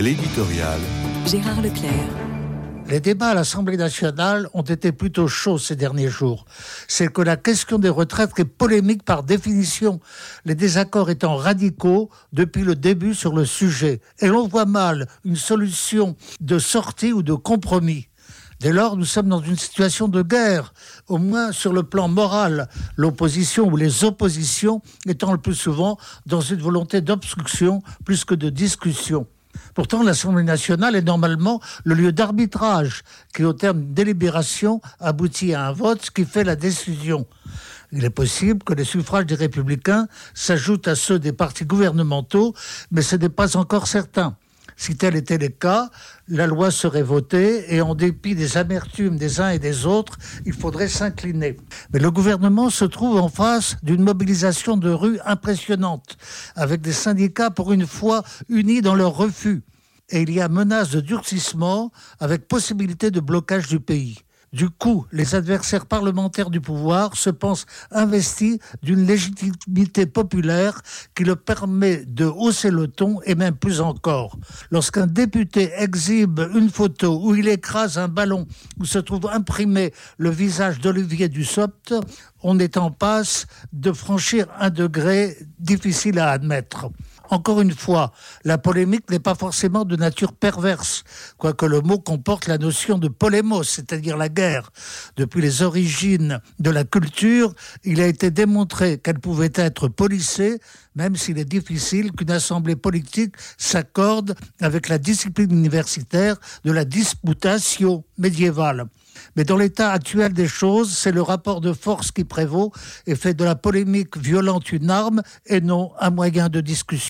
L'éditorial. Gérard Leclerc. Les débats à l'Assemblée nationale ont été plutôt chauds ces derniers jours. C'est que la question des retraites est polémique par définition, les désaccords étant radicaux depuis le début sur le sujet. Et l'on voit mal une solution de sortie ou de compromis. Dès lors, nous sommes dans une situation de guerre, au moins sur le plan moral, l'opposition ou les oppositions étant le plus souvent dans une volonté d'obstruction plus que de discussion. Pourtant, l'Assemblée nationale est normalement le lieu d'arbitrage qui, au terme d'une délibération, aboutit à un vote qui fait la décision. Il est possible que les suffrages des républicains s'ajoutent à ceux des partis gouvernementaux, mais ce n'est pas encore certain. Si tel était le cas, la loi serait votée et en dépit des amertumes des uns et des autres, il faudrait s'incliner. Mais le gouvernement se trouve en face d'une mobilisation de rue impressionnante, avec des syndicats pour une fois unis dans leur refus. Et il y a menace de durcissement avec possibilité de blocage du pays. Du coup, les adversaires parlementaires du pouvoir se pensent investis d'une légitimité populaire qui leur permet de hausser le ton et même plus encore. Lorsqu'un député exhibe une photo où il écrase un ballon où se trouve imprimé le visage d'Olivier Dussopt, on est en passe de franchir un degré difficile à admettre. Encore une fois, la polémique n'est pas forcément de nature perverse, quoique le mot comporte la notion de polémos, c'est-à-dire la guerre. Depuis les origines de la culture, il a été démontré qu'elle pouvait être policée, même s'il est difficile qu'une assemblée politique s'accorde avec la discipline universitaire de la disputatio médiévale. Mais dans l'état actuel des choses, c'est le rapport de force qui prévaut et fait de la polémique violente une arme et non un moyen de discussion.